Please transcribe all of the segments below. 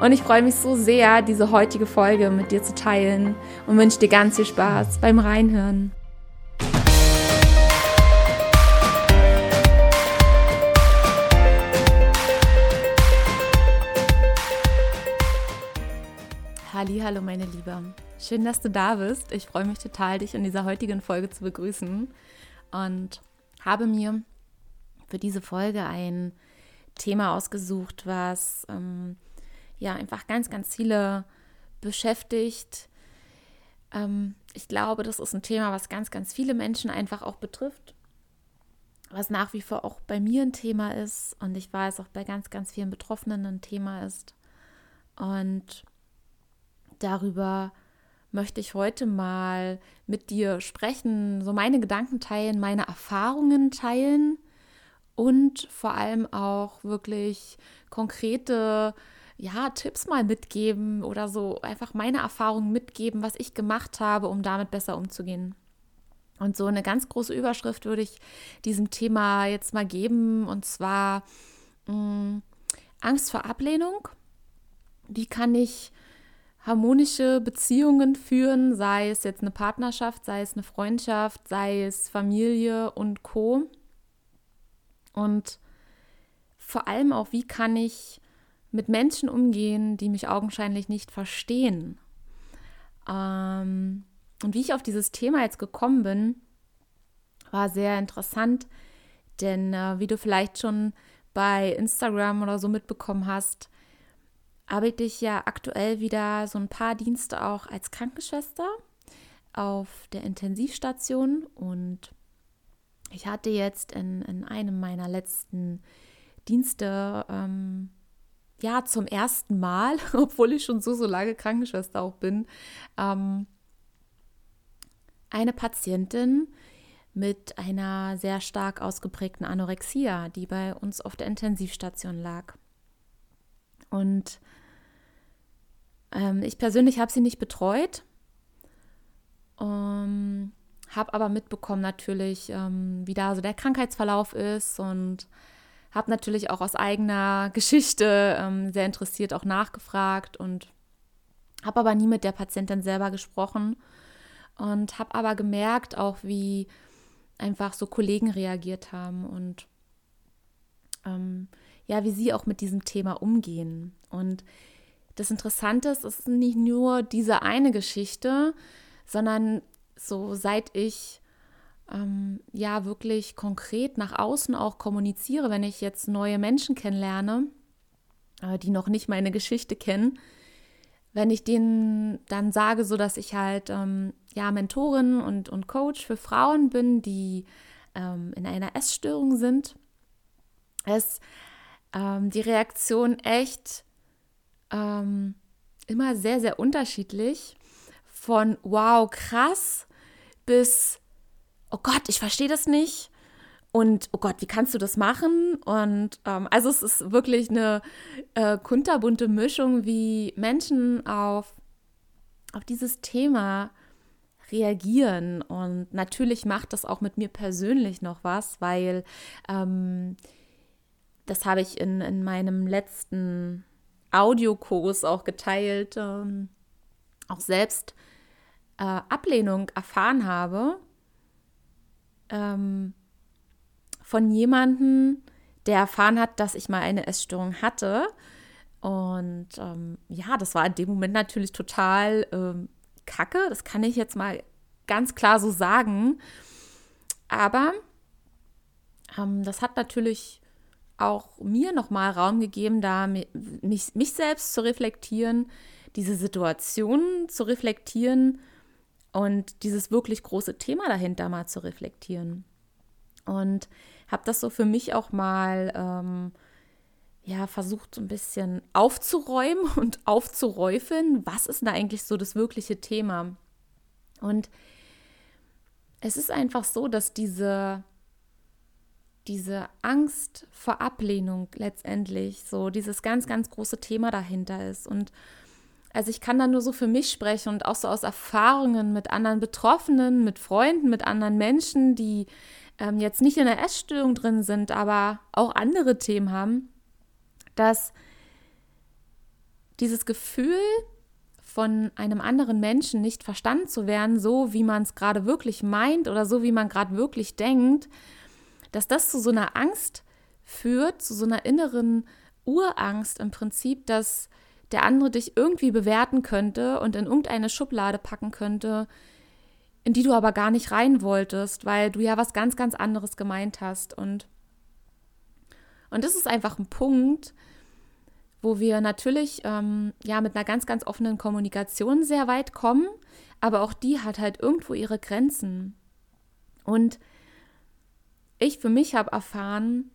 Und ich freue mich so sehr, diese heutige Folge mit dir zu teilen und wünsche dir ganz viel Spaß beim Reinhören. Hallo meine Liebe. Schön, dass du da bist. Ich freue mich total, dich in dieser heutigen Folge zu begrüßen und habe mir für diese Folge ein Thema ausgesucht, was ähm, ja einfach ganz, ganz viele beschäftigt. Ähm, ich glaube, das ist ein Thema, was ganz, ganz viele Menschen einfach auch betrifft, was nach wie vor auch bei mir ein Thema ist und ich weiß auch bei ganz, ganz vielen Betroffenen ein Thema ist. Und darüber möchte ich heute mal mit dir sprechen, so meine Gedanken teilen, meine Erfahrungen teilen und vor allem auch wirklich konkrete ja, Tipps mal mitgeben oder so einfach meine Erfahrungen mitgeben, was ich gemacht habe, um damit besser umzugehen. Und so eine ganz große Überschrift würde ich diesem Thema jetzt mal geben, und zwar mh, mm, Angst vor Ablehnung. Wie kann ich harmonische Beziehungen führen, sei es jetzt eine Partnerschaft, sei es eine Freundschaft, sei es Familie und Co. Und vor allem auch, wie kann ich mit Menschen umgehen, die mich augenscheinlich nicht verstehen. Ähm, und wie ich auf dieses Thema jetzt gekommen bin, war sehr interessant, denn äh, wie du vielleicht schon bei Instagram oder so mitbekommen hast, arbeite ich ja aktuell wieder so ein paar Dienste auch als Krankenschwester auf der Intensivstation und ich hatte jetzt in, in einem meiner letzten Dienste ähm, ja zum ersten Mal, obwohl ich schon so, so lange Krankenschwester auch bin, ähm, eine Patientin mit einer sehr stark ausgeprägten Anorexia, die bei uns auf der Intensivstation lag. Und ähm, ich persönlich habe sie nicht betreut, ähm, habe aber mitbekommen natürlich, ähm, wie da so der Krankheitsverlauf ist und habe natürlich auch aus eigener Geschichte ähm, sehr interessiert auch nachgefragt und habe aber nie mit der Patientin selber gesprochen und habe aber gemerkt auch, wie einfach so Kollegen reagiert haben und ähm, ja, wie sie auch mit diesem Thema umgehen. Und das Interessante ist, es ist nicht nur diese eine Geschichte, sondern so seit ich ähm, ja wirklich konkret nach außen auch kommuniziere, wenn ich jetzt neue Menschen kennenlerne, äh, die noch nicht meine Geschichte kennen, wenn ich denen dann sage, so dass ich halt ähm, ja Mentorin und, und Coach für Frauen bin, die ähm, in einer Essstörung sind, ist ähm, die Reaktion echt ähm, immer sehr, sehr unterschiedlich. Von wow, krass bis oh Gott, ich verstehe das nicht. Und oh Gott, wie kannst du das machen? Und ähm, also es ist wirklich eine äh, kunterbunte Mischung, wie Menschen auf, auf dieses Thema reagieren. Und natürlich macht das auch mit mir persönlich noch was, weil ähm, das habe ich in, in meinem letzten Audiokurs auch geteilt, ähm, auch selbst äh, Ablehnung erfahren habe ähm, von jemandem, der erfahren hat, dass ich mal eine Essstörung hatte. Und ähm, ja, das war in dem Moment natürlich total ähm, kacke. Das kann ich jetzt mal ganz klar so sagen. Aber ähm, das hat natürlich auch mir nochmal Raum gegeben, da mich, mich selbst zu reflektieren, diese Situation zu reflektieren und dieses wirklich große Thema dahinter mal zu reflektieren. Und habe das so für mich auch mal ähm, ja versucht so ein bisschen aufzuräumen und aufzuräufeln, was ist da eigentlich so das wirkliche Thema? Und es ist einfach so, dass diese, diese Angst vor Ablehnung letztendlich so dieses ganz, ganz große Thema dahinter ist. Und also ich kann da nur so für mich sprechen und auch so aus Erfahrungen mit anderen Betroffenen, mit Freunden, mit anderen Menschen, die ähm, jetzt nicht in der Essstörung drin sind, aber auch andere Themen haben, dass dieses Gefühl von einem anderen Menschen nicht verstanden zu werden, so wie man es gerade wirklich meint oder so wie man gerade wirklich denkt, dass das zu so einer Angst führt, zu so einer inneren Urangst im Prinzip, dass der andere dich irgendwie bewerten könnte und in irgendeine Schublade packen könnte, in die du aber gar nicht rein wolltest, weil du ja was ganz, ganz anderes gemeint hast. Und, und das ist einfach ein Punkt, wo wir natürlich ähm, ja mit einer ganz, ganz offenen Kommunikation sehr weit kommen, aber auch die hat halt irgendwo ihre Grenzen. Und ich für mich habe erfahren,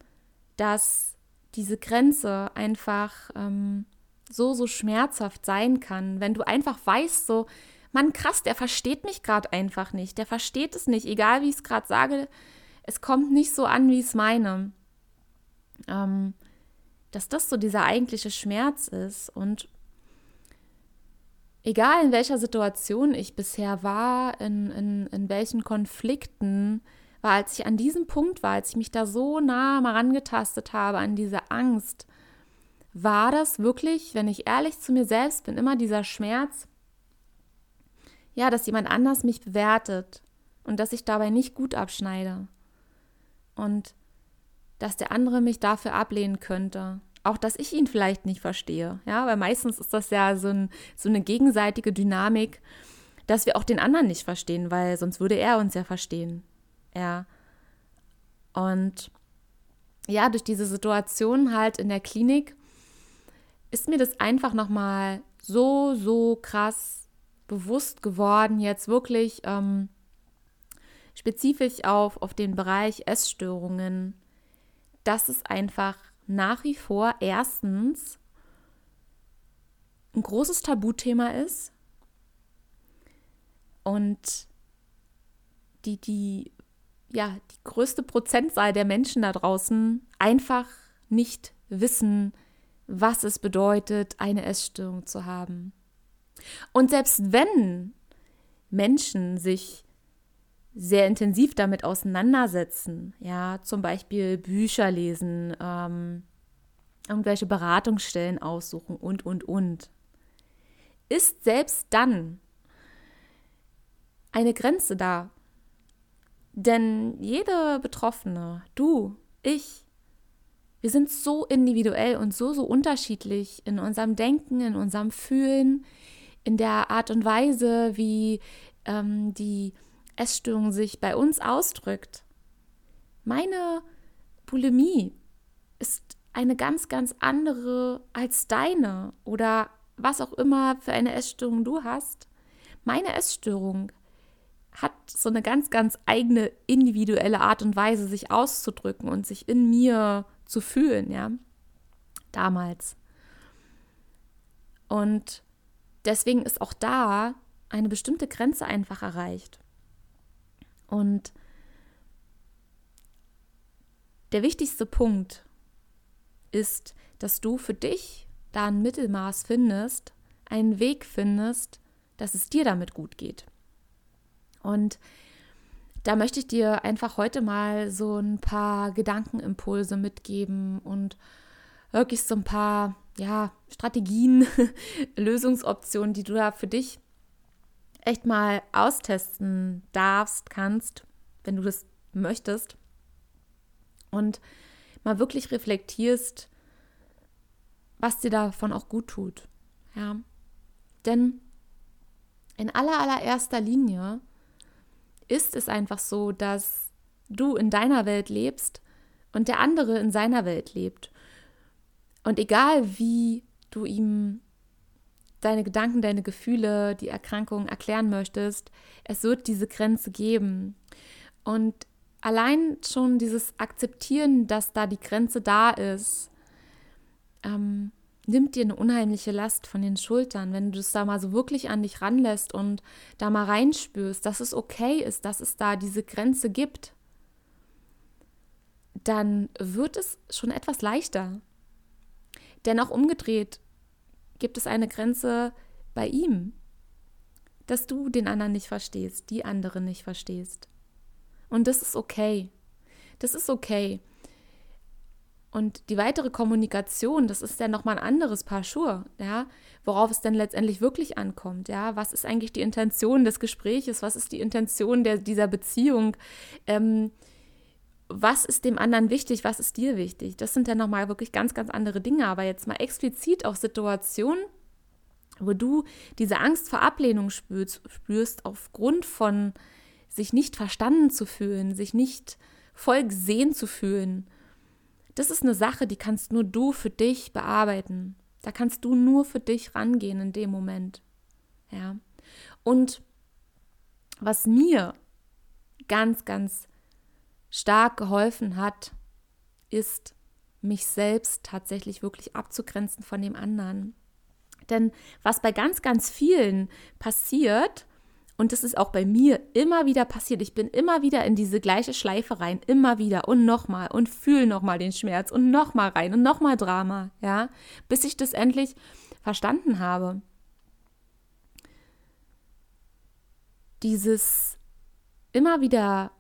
dass diese Grenze einfach ähm, so, so schmerzhaft sein kann, wenn du einfach weißt, so, Mann, krass, der versteht mich gerade einfach nicht. Der versteht es nicht, egal wie ich es gerade sage. Es kommt nicht so an, wie ich es meine. Ähm, dass das so dieser eigentliche Schmerz ist. Und egal in welcher Situation ich bisher war, in, in, in welchen Konflikten, war, als ich an diesem Punkt war, als ich mich da so nah mal rangetastet habe an diese Angst, war das wirklich, wenn ich ehrlich zu mir selbst bin, immer dieser Schmerz, ja, dass jemand anders mich bewertet und dass ich dabei nicht gut abschneide und dass der andere mich dafür ablehnen könnte. Auch, dass ich ihn vielleicht nicht verstehe, ja, weil meistens ist das ja so, ein, so eine gegenseitige Dynamik, dass wir auch den anderen nicht verstehen, weil sonst würde er uns ja verstehen, ja. Und ja, durch diese Situation halt in der Klinik ist mir das einfach nochmal so, so krass bewusst geworden, jetzt wirklich ähm, spezifisch auf, auf den Bereich Essstörungen, dass es einfach nach wie vor erstens ein großes Tabuthema ist und die, die, ja, die größte Prozentzahl der Menschen da draußen einfach nicht wissen, was es bedeutet, eine Essstörung zu haben. Und selbst wenn Menschen sich sehr intensiv damit auseinandersetzen, ja, zum Beispiel Bücher lesen, ähm, irgendwelche Beratungsstellen aussuchen und, und, und, ist selbst dann eine Grenze da. Denn jede Betroffene, du, ich, wir sind so individuell und so, so unterschiedlich in unserem Denken, in unserem Fühlen, in der Art und Weise, wie ähm, die Essstörung sich bei uns ausdrückt. Meine Bulimie ist eine ganz, ganz andere als deine oder was auch immer für eine Essstörung du hast. Meine Essstörung hat so eine ganz, ganz eigene individuelle Art und Weise, sich auszudrücken und sich in mir zu fühlen, ja. Damals. Und deswegen ist auch da eine bestimmte Grenze einfach erreicht. Und der wichtigste Punkt ist, dass du für dich da ein Mittelmaß findest, einen Weg findest, dass es dir damit gut geht. Und da möchte ich dir einfach heute mal so ein paar Gedankenimpulse mitgeben und wirklich so ein paar ja, Strategien, Lösungsoptionen, die du da für dich echt mal austesten darfst, kannst, wenn du das möchtest. Und mal wirklich reflektierst, was dir davon auch gut tut. Ja. Denn in aller allererster Linie ist es einfach so, dass du in deiner Welt lebst und der andere in seiner Welt lebt. Und egal wie du ihm deine Gedanken, deine Gefühle, die Erkrankung erklären möchtest, es wird diese Grenze geben. Und allein schon dieses Akzeptieren, dass da die Grenze da ist, ähm, nimmt dir eine unheimliche Last von den Schultern, wenn du es da mal so wirklich an dich ranlässt und da mal reinspürst, dass es okay ist, dass es da diese Grenze gibt, dann wird es schon etwas leichter. Denn auch umgedreht gibt es eine Grenze bei ihm, dass du den anderen nicht verstehst, die andere nicht verstehst. Und das ist okay. Das ist okay. Und die weitere Kommunikation, das ist ja nochmal ein anderes Paar Schuhe, ja, worauf es denn letztendlich wirklich ankommt, ja. Was ist eigentlich die Intention des Gespräches? Was ist die Intention der, dieser Beziehung? Ähm, was ist dem anderen wichtig? Was ist dir wichtig? Das sind ja nochmal wirklich ganz, ganz andere Dinge. Aber jetzt mal explizit auf Situationen, wo du diese Angst vor Ablehnung spürst, spürst aufgrund von sich nicht verstanden zu fühlen, sich nicht voll gesehen zu fühlen das ist eine Sache, die kannst nur du für dich bearbeiten. Da kannst du nur für dich rangehen in dem Moment. Ja. Und was mir ganz, ganz stark geholfen hat, ist, mich selbst tatsächlich wirklich abzugrenzen von dem anderen. Denn was bei ganz, ganz vielen passiert, und das ist auch bei mir immer wieder passiert. Ich bin immer wieder in diese gleiche Schleife rein, immer wieder und nochmal und fühle nochmal den Schmerz und nochmal rein und nochmal Drama, ja, bis ich das endlich verstanden habe. Dieses immer wieder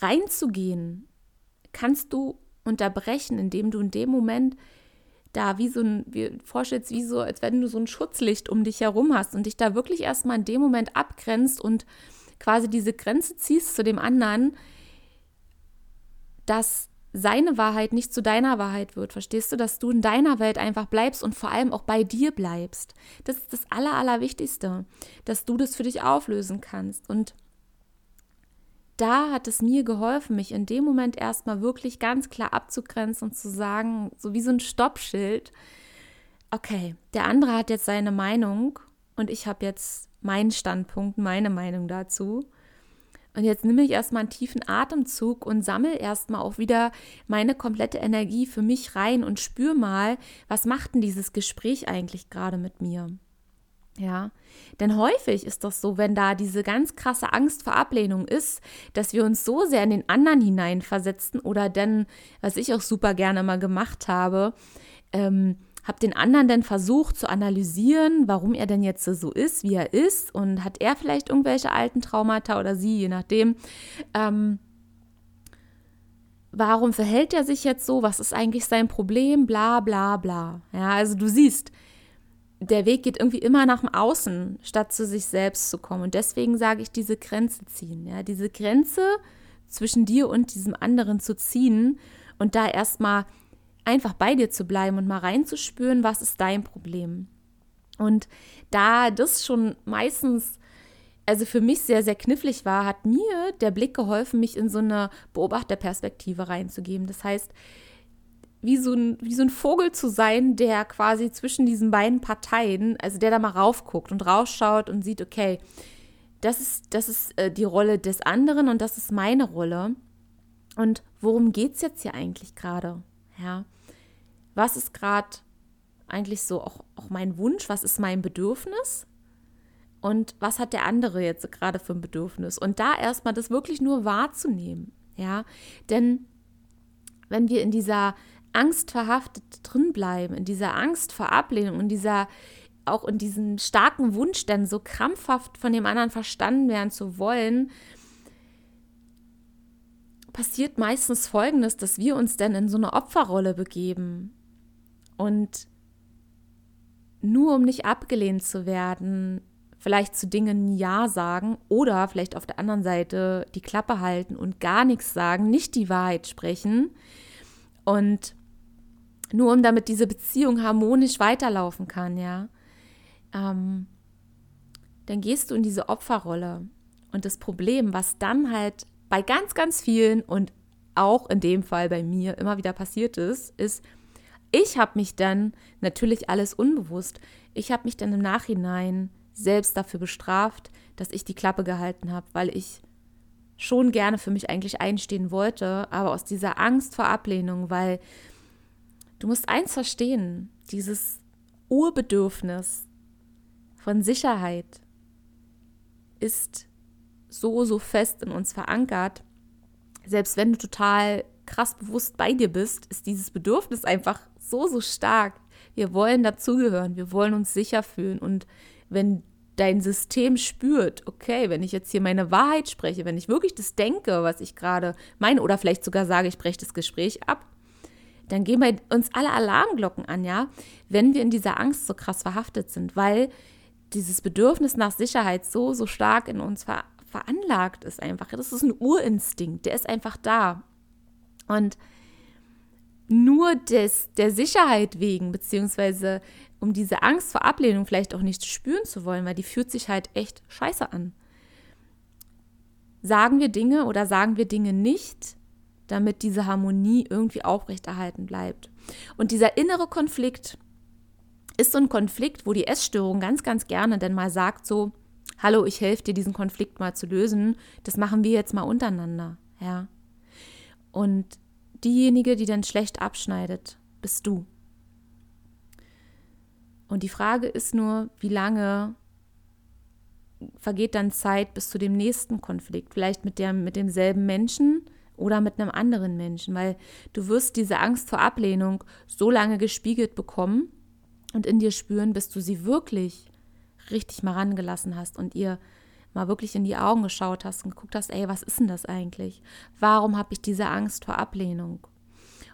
reinzugehen, kannst du unterbrechen, indem du in dem Moment da wie so ein, wie, vorstellst, wie so, als wenn du so ein Schutzlicht um dich herum hast und dich da wirklich erstmal in dem Moment abgrenzt und quasi diese Grenze ziehst zu dem anderen, dass seine Wahrheit nicht zu deiner Wahrheit wird. Verstehst du, dass du in deiner Welt einfach bleibst und vor allem auch bei dir bleibst? Das ist das Aller, Allerwichtigste, dass du das für dich auflösen kannst. Und da hat es mir geholfen, mich in dem Moment erstmal wirklich ganz klar abzugrenzen und zu sagen, so wie so ein Stoppschild, okay, der andere hat jetzt seine Meinung und ich habe jetzt meinen Standpunkt, meine Meinung dazu. Und jetzt nehme ich erstmal einen tiefen Atemzug und sammle erstmal auch wieder meine komplette Energie für mich rein und spüre mal, was macht denn dieses Gespräch eigentlich gerade mit mir? Ja, denn häufig ist das so, wenn da diese ganz krasse Angst vor Ablehnung ist, dass wir uns so sehr in den anderen hineinversetzen oder denn, was ich auch super gerne mal gemacht habe, ähm, habe den anderen dann versucht zu analysieren, warum er denn jetzt so ist, wie er ist und hat er vielleicht irgendwelche alten Traumata oder sie, je nachdem. Ähm, warum verhält er sich jetzt so? Was ist eigentlich sein Problem? Bla bla bla. Ja, also du siehst, der Weg geht irgendwie immer nach dem Außen, statt zu sich selbst zu kommen. Und deswegen sage ich, diese Grenze ziehen. Ja, diese Grenze zwischen dir und diesem anderen zu ziehen und da erstmal einfach bei dir zu bleiben und mal reinzuspüren, was ist dein Problem. Und da das schon meistens, also für mich sehr, sehr knifflig war, hat mir der Blick geholfen, mich in so eine Beobachterperspektive reinzugeben. Das heißt, wie so, ein, wie so ein Vogel zu sein, der quasi zwischen diesen beiden Parteien, also der da mal raufguckt und rausschaut und sieht, okay, das ist, das ist äh, die Rolle des anderen und das ist meine Rolle. Und worum geht es jetzt hier eigentlich gerade? Ja. Was ist gerade eigentlich so auch, auch mein Wunsch? Was ist mein Bedürfnis? Und was hat der andere jetzt gerade für ein Bedürfnis? Und da erstmal das wirklich nur wahrzunehmen. Ja. Denn wenn wir in dieser angstverhaftet drin bleiben, in dieser Angst vor Ablehnung, in dieser auch in diesem starken Wunsch, dann so krampfhaft von dem anderen verstanden werden zu wollen, passiert meistens Folgendes, dass wir uns dann in so eine Opferrolle begeben. Und nur um nicht abgelehnt zu werden, vielleicht zu Dingen Ja sagen oder vielleicht auf der anderen Seite die Klappe halten und gar nichts sagen, nicht die Wahrheit sprechen. Und nur um damit diese Beziehung harmonisch weiterlaufen kann, ja, ähm, dann gehst du in diese Opferrolle. Und das Problem, was dann halt bei ganz, ganz vielen und auch in dem Fall bei mir immer wieder passiert ist, ist, ich habe mich dann, natürlich alles unbewusst, ich habe mich dann im Nachhinein selbst dafür bestraft, dass ich die Klappe gehalten habe, weil ich schon gerne für mich eigentlich einstehen wollte, aber aus dieser Angst vor Ablehnung, weil Du musst eins verstehen, dieses Urbedürfnis von Sicherheit ist so, so fest in uns verankert. Selbst wenn du total krass bewusst bei dir bist, ist dieses Bedürfnis einfach so, so stark. Wir wollen dazugehören, wir wollen uns sicher fühlen. Und wenn dein System spürt, okay, wenn ich jetzt hier meine Wahrheit spreche, wenn ich wirklich das denke, was ich gerade meine, oder vielleicht sogar sage, ich breche das Gespräch ab, dann gehen bei uns alle Alarmglocken an, ja, wenn wir in dieser Angst so krass verhaftet sind, weil dieses Bedürfnis nach Sicherheit so, so stark in uns ver veranlagt ist einfach. Das ist ein Urinstinkt, der ist einfach da. Und nur des, der Sicherheit wegen, beziehungsweise um diese Angst vor Ablehnung vielleicht auch nicht spüren zu wollen, weil die fühlt sich halt echt scheiße an. Sagen wir Dinge oder sagen wir Dinge nicht, damit diese Harmonie irgendwie aufrechterhalten bleibt. Und dieser innere Konflikt ist so ein Konflikt, wo die Essstörung ganz, ganz gerne dann mal sagt so, hallo, ich helfe dir, diesen Konflikt mal zu lösen. Das machen wir jetzt mal untereinander, ja. Und diejenige, die dann schlecht abschneidet, bist du. Und die Frage ist nur, wie lange vergeht dann Zeit bis zu dem nächsten Konflikt? Vielleicht mit, der, mit demselben Menschen oder mit einem anderen Menschen, weil du wirst diese Angst vor Ablehnung so lange gespiegelt bekommen und in dir spüren, bis du sie wirklich richtig mal rangelassen hast und ihr mal wirklich in die Augen geschaut hast und geguckt hast, ey, was ist denn das eigentlich? Warum habe ich diese Angst vor Ablehnung?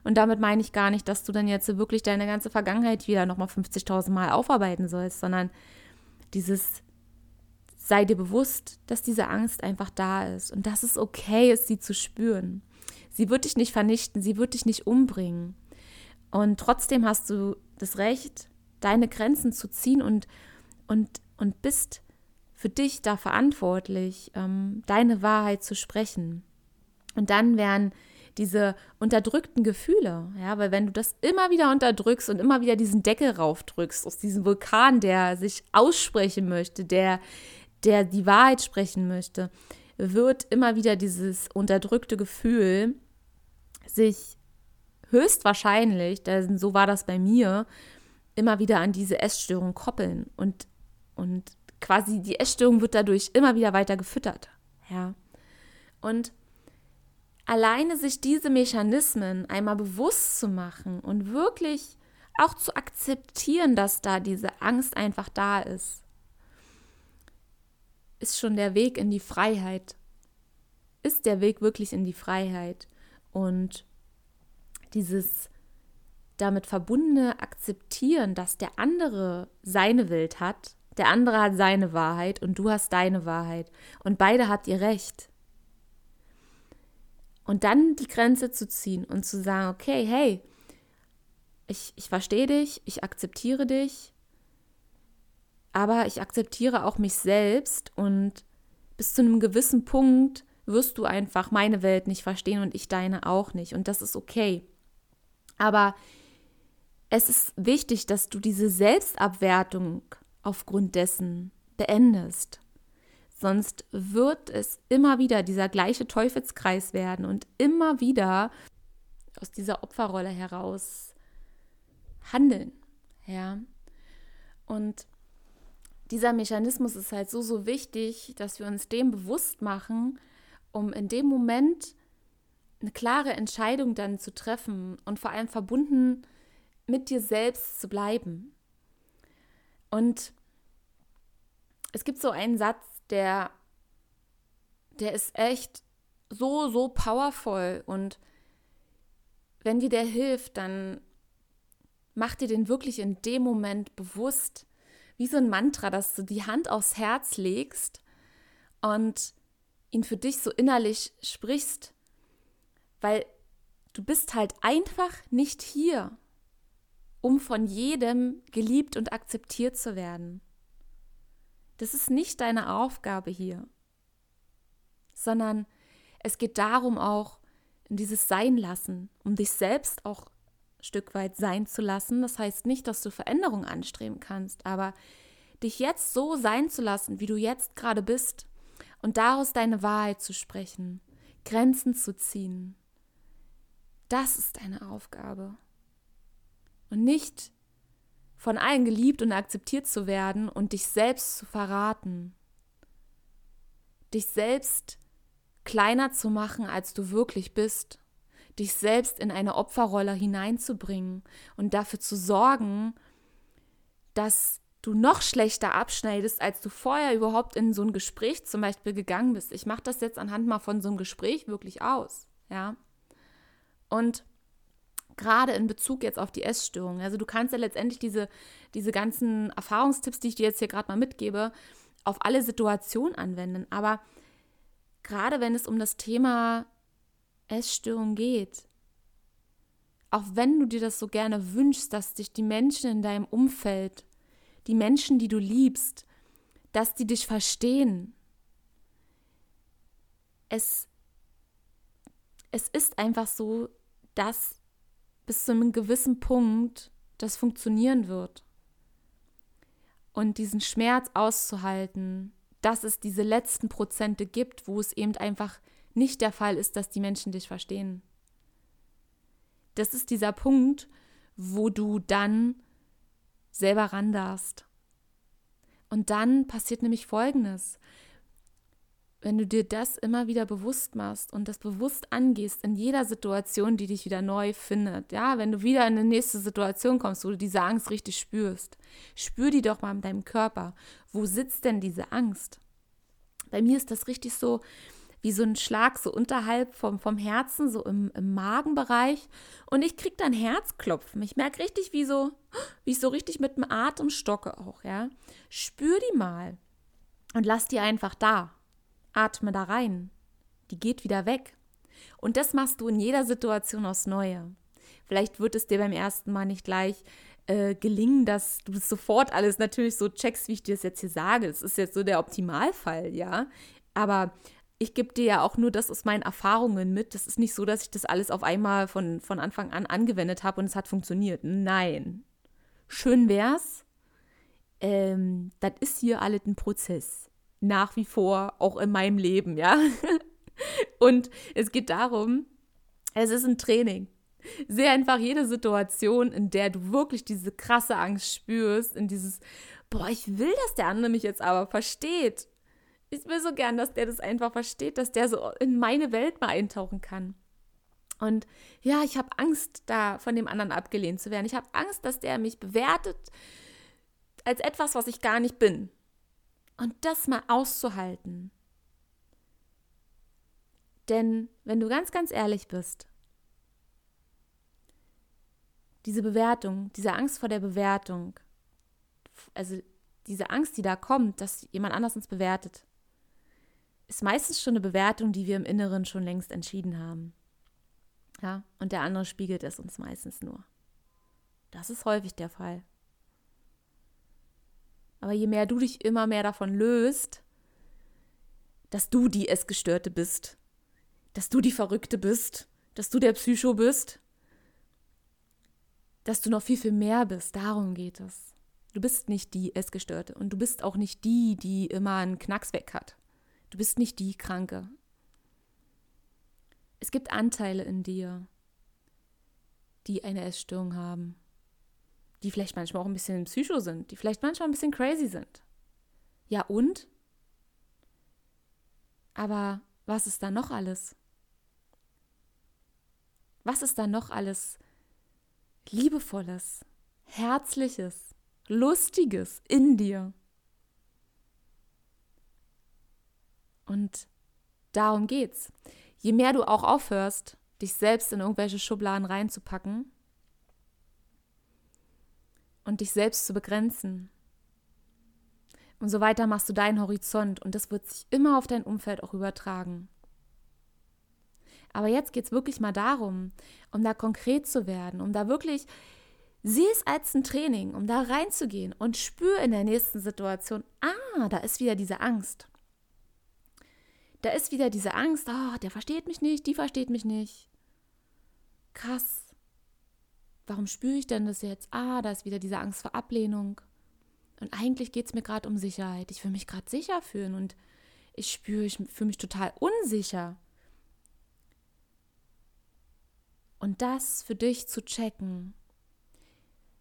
Und damit meine ich gar nicht, dass du dann jetzt wirklich deine ganze Vergangenheit wieder nochmal 50.000 Mal aufarbeiten sollst, sondern dieses, sei dir bewusst, dass diese Angst einfach da ist und dass es okay ist, sie zu spüren. Sie wird dich nicht vernichten, sie wird dich nicht umbringen. Und trotzdem hast du das Recht, deine Grenzen zu ziehen und, und, und bist für dich da verantwortlich, ähm, deine Wahrheit zu sprechen. Und dann werden diese unterdrückten Gefühle, ja, weil wenn du das immer wieder unterdrückst und immer wieder diesen Deckel raufdrückst aus diesem Vulkan, der sich aussprechen möchte, der, der die Wahrheit sprechen möchte, wird immer wieder dieses unterdrückte Gefühl sich höchstwahrscheinlich, denn so war das bei mir, immer wieder an diese Essstörung koppeln und, und quasi die Essstörung wird dadurch immer wieder weiter gefüttert. Ja. Und alleine sich diese Mechanismen einmal bewusst zu machen und wirklich auch zu akzeptieren, dass da diese Angst einfach da ist, ist schon der Weg in die Freiheit. Ist der Weg wirklich in die Freiheit. Und dieses damit verbundene Akzeptieren, dass der andere seine Welt hat, der andere hat seine Wahrheit und du hast deine Wahrheit. Und beide habt ihr recht. Und dann die Grenze zu ziehen und zu sagen, okay, hey, ich, ich verstehe dich, ich akzeptiere dich, aber ich akzeptiere auch mich selbst und bis zu einem gewissen Punkt wirst du einfach meine Welt nicht verstehen und ich deine auch nicht. Und das ist okay. Aber es ist wichtig, dass du diese Selbstabwertung aufgrund dessen beendest. Sonst wird es immer wieder dieser gleiche Teufelskreis werden und immer wieder aus dieser Opferrolle heraus handeln. Ja. Und dieser Mechanismus ist halt so, so wichtig, dass wir uns dem bewusst machen, um in dem Moment eine klare Entscheidung dann zu treffen und vor allem verbunden mit dir selbst zu bleiben. Und es gibt so einen Satz, der, der ist echt so, so powerful. Und wenn dir der hilft, dann mach dir den wirklich in dem Moment bewusst, wie so ein Mantra, dass du die Hand aufs Herz legst und ihn für dich so innerlich sprichst, weil du bist halt einfach nicht hier, um von jedem geliebt und akzeptiert zu werden. Das ist nicht deine Aufgabe hier, sondern es geht darum auch, in dieses Sein lassen, um dich selbst auch Stück weit sein zu lassen. Das heißt nicht, dass du Veränderung anstreben kannst, aber dich jetzt so sein zu lassen, wie du jetzt gerade bist und daraus deine Wahrheit zu sprechen, Grenzen zu ziehen. Das ist deine Aufgabe. und nicht von allen geliebt und akzeptiert zu werden und dich selbst zu verraten. Dich selbst kleiner zu machen, als du wirklich bist. Dich selbst in eine Opferrolle hineinzubringen und dafür zu sorgen, dass du noch schlechter abschneidest, als du vorher überhaupt in so ein Gespräch zum Beispiel gegangen bist. Ich mache das jetzt anhand mal von so einem Gespräch wirklich aus, ja. Und gerade in Bezug jetzt auf die Essstörung. Also du kannst ja letztendlich diese, diese ganzen Erfahrungstipps, die ich dir jetzt hier gerade mal mitgebe, auf alle Situationen anwenden. Aber gerade wenn es um das Thema Essstörung geht, auch wenn du dir das so gerne wünschst, dass dich die Menschen in deinem Umfeld, die Menschen, die du liebst, dass die dich verstehen, es, es ist einfach so, dass bis zu einem gewissen Punkt das funktionieren wird. Und diesen Schmerz auszuhalten, dass es diese letzten Prozente gibt, wo es eben einfach nicht der Fall ist, dass die Menschen dich verstehen. Das ist dieser Punkt, wo du dann selber ran darfst. Und dann passiert nämlich Folgendes wenn du dir das immer wieder bewusst machst und das bewusst angehst in jeder Situation, die dich wieder neu findet, ja, wenn du wieder in eine nächste Situation kommst, wo du diese Angst richtig spürst, spür die doch mal in deinem Körper. Wo sitzt denn diese Angst? Bei mir ist das richtig so wie so ein Schlag, so unterhalb vom, vom Herzen, so im, im Magenbereich. Und ich kriege dann Herzklopfen. Ich merke richtig, wie so, wie ich so richtig mit dem Atem stocke auch, ja. Spür die mal und lass die einfach da atme da rein. Die geht wieder weg. Und das machst du in jeder Situation aufs Neue. Vielleicht wird es dir beim ersten Mal nicht gleich äh, gelingen, dass du sofort alles natürlich so checkst, wie ich dir das jetzt hier sage. Das ist jetzt so der Optimalfall, ja. Aber ich gebe dir ja auch nur das aus meinen Erfahrungen mit. Das ist nicht so, dass ich das alles auf einmal von, von Anfang an angewendet habe und es hat funktioniert. Nein. Schön wär's. Ähm, das ist hier alles ein Prozess nach wie vor auch in meinem Leben, ja. Und es geht darum, es ist ein Training. Sehe einfach jede Situation, in der du wirklich diese krasse Angst spürst, in dieses, boah, ich will, dass der andere mich jetzt aber versteht. Ich will so gern, dass der das einfach versteht, dass der so in meine Welt mal eintauchen kann. Und ja, ich habe Angst, da von dem anderen abgelehnt zu werden. Ich habe Angst, dass der mich bewertet als etwas, was ich gar nicht bin. Und das mal auszuhalten. Denn wenn du ganz, ganz ehrlich bist, diese Bewertung, diese Angst vor der Bewertung, also diese Angst, die da kommt, dass jemand anders uns bewertet, ist meistens schon eine Bewertung, die wir im Inneren schon längst entschieden haben. Ja, und der andere spiegelt es uns meistens nur. Das ist häufig der Fall. Aber je mehr du dich immer mehr davon löst, dass du die Essgestörte bist, dass du die Verrückte bist, dass du der Psycho bist, dass du noch viel, viel mehr bist. Darum geht es. Du bist nicht die Essgestörte und du bist auch nicht die, die immer einen Knacks weg hat. Du bist nicht die Kranke. Es gibt Anteile in dir, die eine Essstörung haben die vielleicht manchmal auch ein bisschen psycho sind, die vielleicht manchmal ein bisschen crazy sind. Ja und? Aber was ist da noch alles? Was ist da noch alles liebevolles, herzliches, lustiges in dir? Und darum geht's. Je mehr du auch aufhörst, dich selbst in irgendwelche Schubladen reinzupacken, und dich selbst zu begrenzen. Und so weiter machst du deinen Horizont und das wird sich immer auf dein Umfeld auch übertragen. Aber jetzt geht es wirklich mal darum, um da konkret zu werden, um da wirklich, sieh es als ein Training, um da reinzugehen und spür in der nächsten Situation, ah, da ist wieder diese Angst. Da ist wieder diese Angst, oh, der versteht mich nicht, die versteht mich nicht. Krass warum spüre ich denn das jetzt? Ah, da ist wieder diese Angst vor Ablehnung. Und eigentlich geht es mir gerade um Sicherheit. Ich will mich gerade sicher fühlen und ich spüre, ich fühle mich total unsicher. Und das für dich zu checken,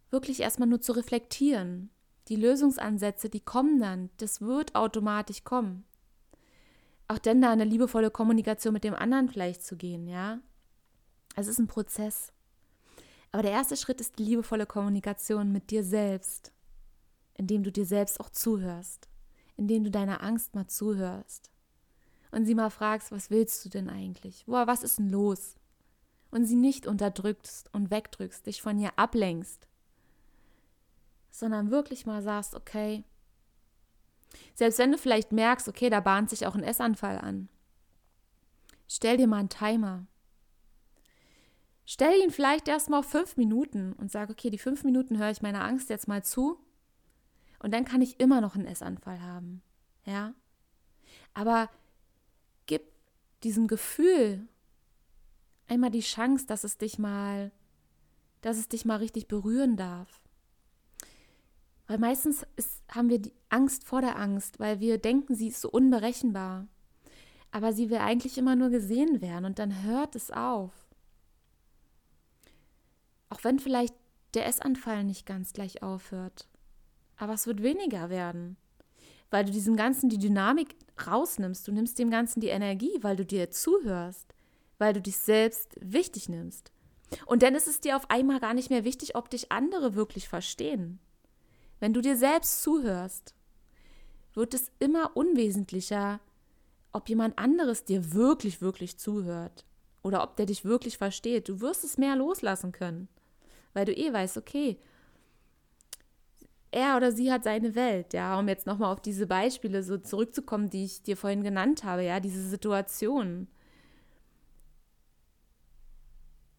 wirklich erstmal nur zu reflektieren. Die Lösungsansätze, die kommen dann, das wird automatisch kommen. Auch denn da eine liebevolle Kommunikation mit dem anderen vielleicht zu gehen, ja. Es ist ein Prozess. Aber der erste Schritt ist die liebevolle Kommunikation mit dir selbst, indem du dir selbst auch zuhörst, indem du deiner Angst mal zuhörst und sie mal fragst, was willst du denn eigentlich? Boah, was ist denn los? Und sie nicht unterdrückst und wegdrückst, dich von ihr ablenkst, sondern wirklich mal sagst, okay, selbst wenn du vielleicht merkst, okay, da bahnt sich auch ein Essanfall an, stell dir mal einen Timer. Stell ihn vielleicht erstmal auf fünf Minuten und sag, okay, die fünf Minuten höre ich meiner Angst jetzt mal zu und dann kann ich immer noch einen Essanfall haben. Ja? Aber gib diesem Gefühl einmal die Chance, dass es dich mal, dass es dich mal richtig berühren darf. Weil meistens ist, haben wir die Angst vor der Angst, weil wir denken, sie ist so unberechenbar. Aber sie will eigentlich immer nur gesehen werden und dann hört es auf. Auch wenn vielleicht der Essanfall nicht ganz gleich aufhört. Aber es wird weniger werden. Weil du diesem Ganzen die Dynamik rausnimmst. Du nimmst dem Ganzen die Energie, weil du dir zuhörst. Weil du dich selbst wichtig nimmst. Und dann ist es dir auf einmal gar nicht mehr wichtig, ob dich andere wirklich verstehen. Wenn du dir selbst zuhörst, wird es immer unwesentlicher, ob jemand anderes dir wirklich, wirklich zuhört oder ob der dich wirklich versteht. Du wirst es mehr loslassen können, weil du eh weißt, okay, er oder sie hat seine Welt, ja, um jetzt nochmal auf diese Beispiele so zurückzukommen, die ich dir vorhin genannt habe, ja, diese Situationen.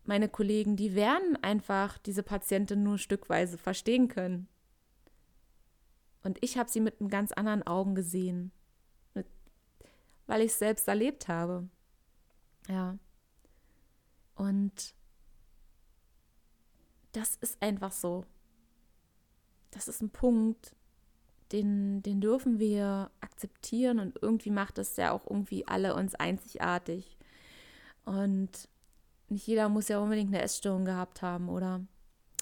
Meine Kollegen, die werden einfach diese Patientin nur stückweise verstehen können. Und ich habe sie mit einem ganz anderen Augen gesehen, weil ich es selbst erlebt habe. Ja. Und das ist einfach so. Das ist ein Punkt, den, den dürfen wir akzeptieren und irgendwie macht das ja auch irgendwie alle uns einzigartig. Und nicht jeder muss ja unbedingt eine Essstörung gehabt haben, oder?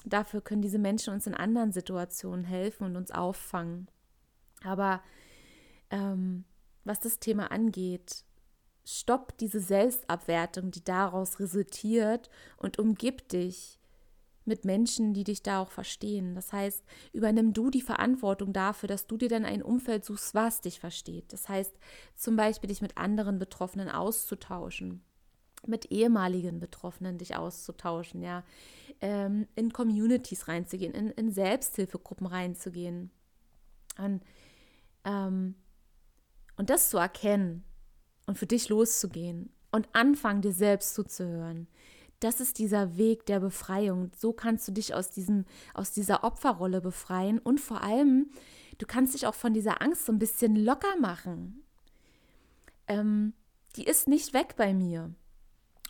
Dafür können diese Menschen uns in anderen Situationen helfen und uns auffangen. Aber ähm, was das Thema angeht, stopp diese Selbstabwertung, die daraus resultiert und umgib dich mit Menschen, die dich da auch verstehen. Das heißt, übernimm du die Verantwortung dafür, dass du dir dann ein Umfeld suchst, was dich versteht. Das heißt, zum Beispiel dich mit anderen Betroffenen auszutauschen mit ehemaligen Betroffenen dich auszutauschen, ja, ähm, in Communities reinzugehen, in, in Selbsthilfegruppen reinzugehen. Und, ähm, und das zu erkennen und für dich loszugehen und anfangen, dir selbst zuzuhören. Das ist dieser Weg der Befreiung. So kannst du dich aus, diesem, aus dieser Opferrolle befreien und vor allem, du kannst dich auch von dieser Angst so ein bisschen locker machen. Ähm, die ist nicht weg bei mir.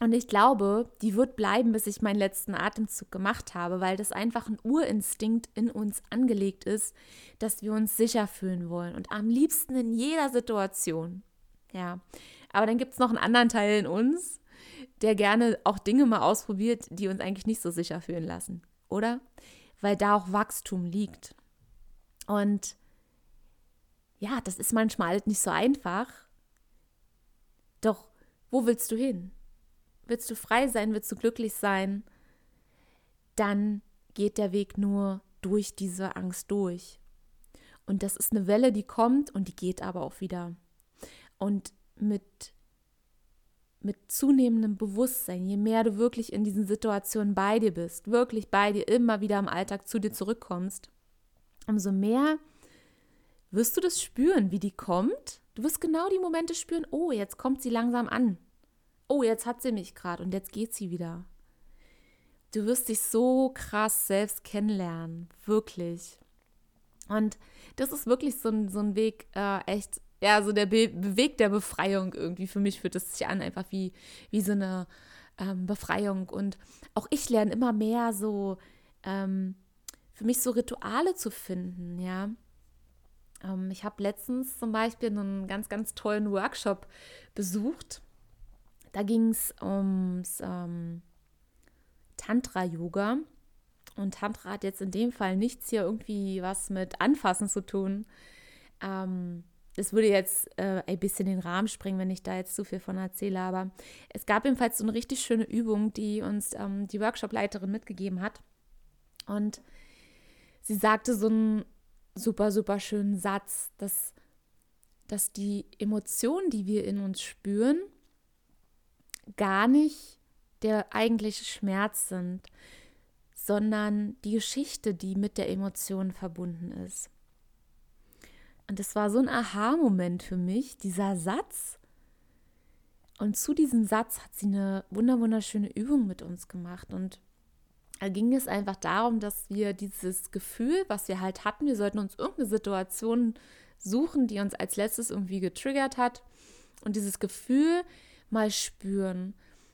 Und ich glaube, die wird bleiben, bis ich meinen letzten Atemzug gemacht habe, weil das einfach ein Urinstinkt in uns angelegt ist, dass wir uns sicher fühlen wollen und am liebsten in jeder Situation. Ja, aber dann gibt es noch einen anderen Teil in uns, der gerne auch Dinge mal ausprobiert, die uns eigentlich nicht so sicher fühlen lassen, oder? Weil da auch Wachstum liegt. Und ja, das ist manchmal halt nicht so einfach. Doch wo willst du hin? Willst du frei sein, willst du glücklich sein, dann geht der Weg nur durch diese Angst durch. Und das ist eine Welle, die kommt und die geht aber auch wieder. Und mit, mit zunehmendem Bewusstsein, je mehr du wirklich in diesen Situationen bei dir bist, wirklich bei dir immer wieder im Alltag zu dir zurückkommst, umso mehr wirst du das spüren, wie die kommt. Du wirst genau die Momente spüren, oh, jetzt kommt sie langsam an oh, jetzt hat sie mich gerade und jetzt geht sie wieder. Du wirst dich so krass selbst kennenlernen, wirklich. Und das ist wirklich so ein, so ein Weg, äh, echt, ja, so der Be Weg der Befreiung irgendwie. Für mich fühlt es sich an, einfach wie, wie so eine ähm, Befreiung. Und auch ich lerne immer mehr so, ähm, für mich so Rituale zu finden, ja. Ähm, ich habe letztens zum Beispiel einen ganz, ganz tollen Workshop besucht da ging es ums ähm, Tantra-Yoga. Und Tantra hat jetzt in dem Fall nichts hier irgendwie was mit Anfassen zu tun. Ähm, das würde jetzt äh, ein bisschen den Rahmen sprengen, wenn ich da jetzt zu viel von erzähle, aber es gab ebenfalls so eine richtig schöne Übung, die uns ähm, die Workshop-Leiterin mitgegeben hat. Und sie sagte so einen super, super schönen Satz, dass, dass die Emotionen, die wir in uns spüren, gar nicht der eigentliche Schmerz sind, sondern die Geschichte, die mit der Emotion verbunden ist. Und es war so ein Aha-Moment für mich, dieser Satz. Und zu diesem Satz hat sie eine wunderschöne Übung mit uns gemacht. Und da ging es einfach darum, dass wir dieses Gefühl, was wir halt hatten, wir sollten uns irgendeine Situation suchen, die uns als letztes irgendwie getriggert hat. Und dieses Gefühl mal spüren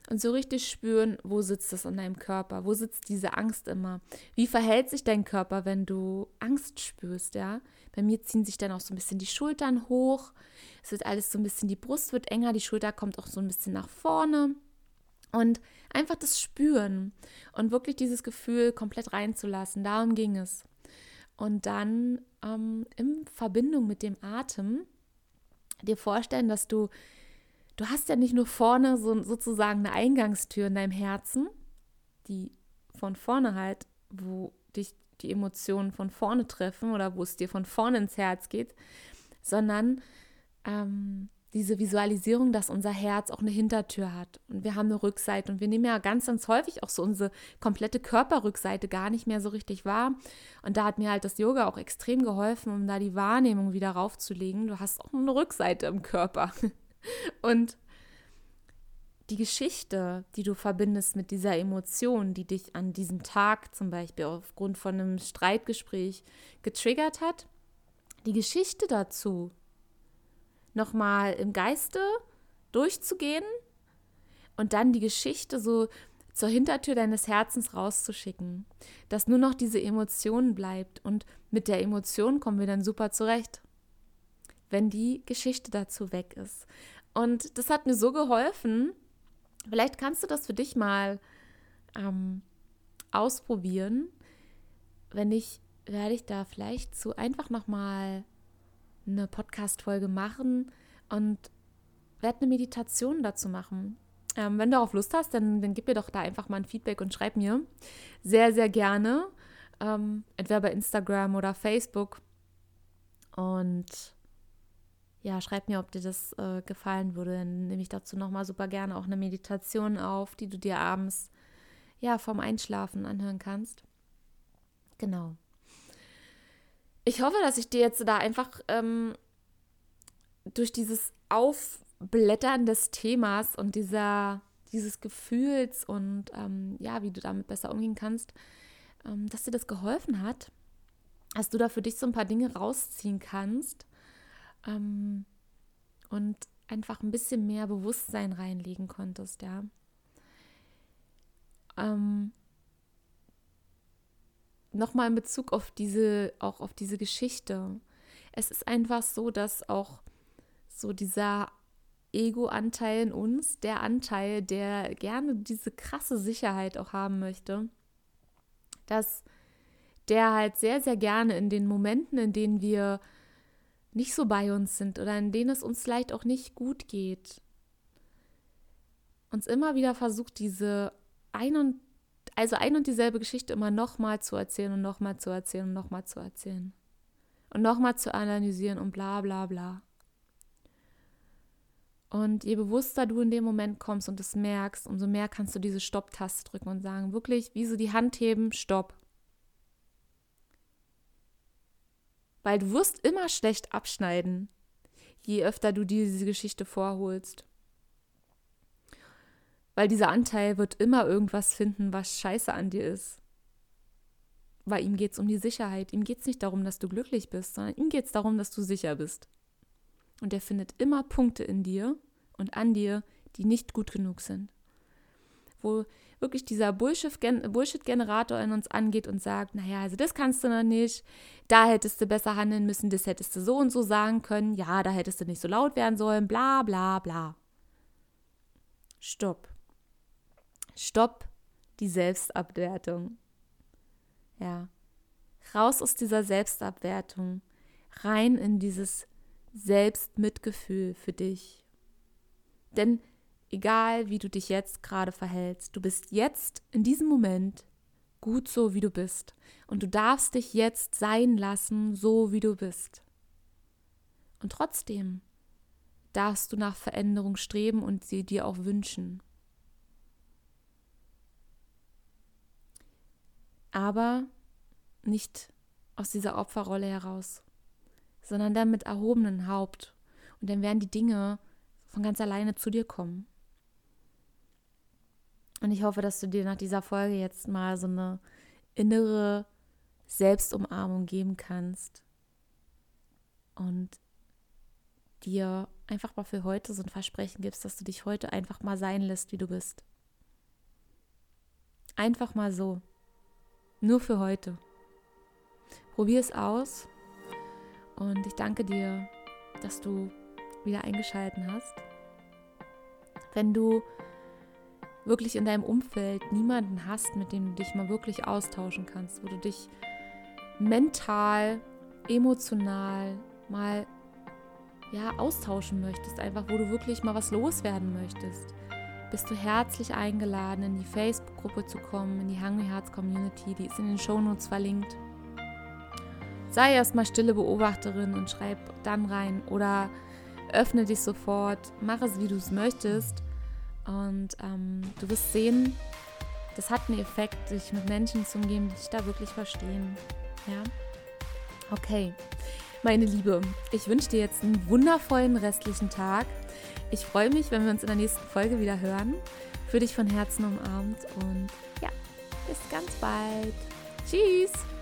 und so richtig spüren, wo sitzt das in deinem Körper? Wo sitzt diese Angst immer? Wie verhält sich dein Körper, wenn du Angst spürst, ja? Bei mir ziehen sich dann auch so ein bisschen die Schultern hoch. Es wird alles so ein bisschen, die Brust wird enger, die Schulter kommt auch so ein bisschen nach vorne. Und einfach das Spüren und wirklich dieses Gefühl komplett reinzulassen, darum ging es. Und dann ähm, in Verbindung mit dem Atem dir vorstellen, dass du du hast ja nicht nur vorne so sozusagen eine Eingangstür in deinem Herzen, die von vorne halt, wo dich die Emotionen von vorne treffen oder wo es dir von vorne ins Herz geht, sondern ähm, diese Visualisierung, dass unser Herz auch eine Hintertür hat und wir haben eine Rückseite und wir nehmen ja ganz, ganz häufig auch so unsere komplette Körperrückseite gar nicht mehr so richtig wahr. Und da hat mir halt das Yoga auch extrem geholfen, um da die Wahrnehmung wieder raufzulegen. Du hast auch eine Rückseite im Körper. Und die Geschichte, die du verbindest mit dieser Emotion, die dich an diesem Tag zum Beispiel aufgrund von einem Streitgespräch getriggert hat, die Geschichte dazu nochmal im Geiste durchzugehen und dann die Geschichte so zur Hintertür deines Herzens rauszuschicken, dass nur noch diese Emotion bleibt und mit der Emotion kommen wir dann super zurecht, wenn die Geschichte dazu weg ist. Und das hat mir so geholfen. Vielleicht kannst du das für dich mal ähm, ausprobieren. Wenn ich, werde ich da vielleicht so einfach nochmal eine Podcast-Folge machen und werde eine Meditation dazu machen. Ähm, wenn du darauf Lust hast, dann, dann gib mir doch da einfach mal ein Feedback und schreib mir. Sehr, sehr gerne. Ähm, entweder bei Instagram oder Facebook. Und ja, schreib mir, ob dir das äh, gefallen würde. Dann nehme ich dazu nochmal super gerne auch eine Meditation auf, die du dir abends ja vorm Einschlafen anhören kannst. Genau. Ich hoffe, dass ich dir jetzt da einfach ähm, durch dieses Aufblättern des Themas und dieser, dieses Gefühls und ähm, ja, wie du damit besser umgehen kannst, ähm, dass dir das geholfen hat, dass du da für dich so ein paar Dinge rausziehen kannst ähm, und einfach ein bisschen mehr Bewusstsein reinlegen konntest, ja. Ähm, Nochmal in Bezug auf diese, auch auf diese Geschichte. Es ist einfach so, dass auch so dieser Ego-Anteil in uns, der Anteil, der gerne diese krasse Sicherheit auch haben möchte, dass der halt sehr, sehr gerne in den Momenten, in denen wir nicht so bei uns sind oder in denen es uns vielleicht auch nicht gut geht, uns immer wieder versucht, diese ein und also ein und dieselbe Geschichte immer nochmal zu erzählen und nochmal zu erzählen und nochmal zu erzählen. Und nochmal zu analysieren und bla bla bla. Und je bewusster du in dem Moment kommst und es merkst, umso mehr kannst du diese Stopp-Taste drücken und sagen, wirklich, wie so die Hand heben, Stopp. Weil du wirst immer schlecht abschneiden, je öfter du diese Geschichte vorholst. Weil dieser Anteil wird immer irgendwas finden, was scheiße an dir ist. Weil ihm geht es um die Sicherheit. Ihm geht es nicht darum, dass du glücklich bist, sondern ihm geht es darum, dass du sicher bist. Und er findet immer Punkte in dir und an dir, die nicht gut genug sind. Wo wirklich dieser Bullshit-Generator in uns angeht und sagt, naja, also das kannst du noch nicht, da hättest du besser handeln müssen, das hättest du so und so sagen können, ja, da hättest du nicht so laut werden sollen, bla bla bla. Stopp. Stopp die Selbstabwertung. Ja. Raus aus dieser Selbstabwertung, rein in dieses Selbstmitgefühl für dich. Denn egal wie du dich jetzt gerade verhältst, du bist jetzt in diesem Moment gut so, wie du bist. Und du darfst dich jetzt sein lassen, so wie du bist. Und trotzdem darfst du nach Veränderung streben und sie dir auch wünschen. Aber nicht aus dieser Opferrolle heraus, sondern dann mit erhobenem Haupt. Und dann werden die Dinge von ganz alleine zu dir kommen. Und ich hoffe, dass du dir nach dieser Folge jetzt mal so eine innere Selbstumarmung geben kannst und dir einfach mal für heute so ein Versprechen gibst, dass du dich heute einfach mal sein lässt, wie du bist. Einfach mal so. Nur für heute. Probier es aus und ich danke dir, dass du wieder eingeschalten hast. Wenn du wirklich in deinem Umfeld niemanden hast, mit dem du dich mal wirklich austauschen kannst, wo du dich mental, emotional mal ja austauschen möchtest, einfach wo du wirklich mal was loswerden möchtest, bist du herzlich eingeladen, in die Facebook-Gruppe zu kommen, in die Hungry Hearts Community, die ist in den Shownotes verlinkt. Sei erstmal stille Beobachterin und schreib dann rein oder öffne dich sofort, mach es, wie du es möchtest und ähm, du wirst sehen, das hat einen Effekt, sich mit Menschen zu umgeben, die dich da wirklich verstehen. Ja? Okay, meine Liebe, ich wünsche dir jetzt einen wundervollen restlichen Tag. Ich freue mich, wenn wir uns in der nächsten Folge wieder hören. Für dich von Herzen umarmt und ja, bis ganz bald. Tschüss!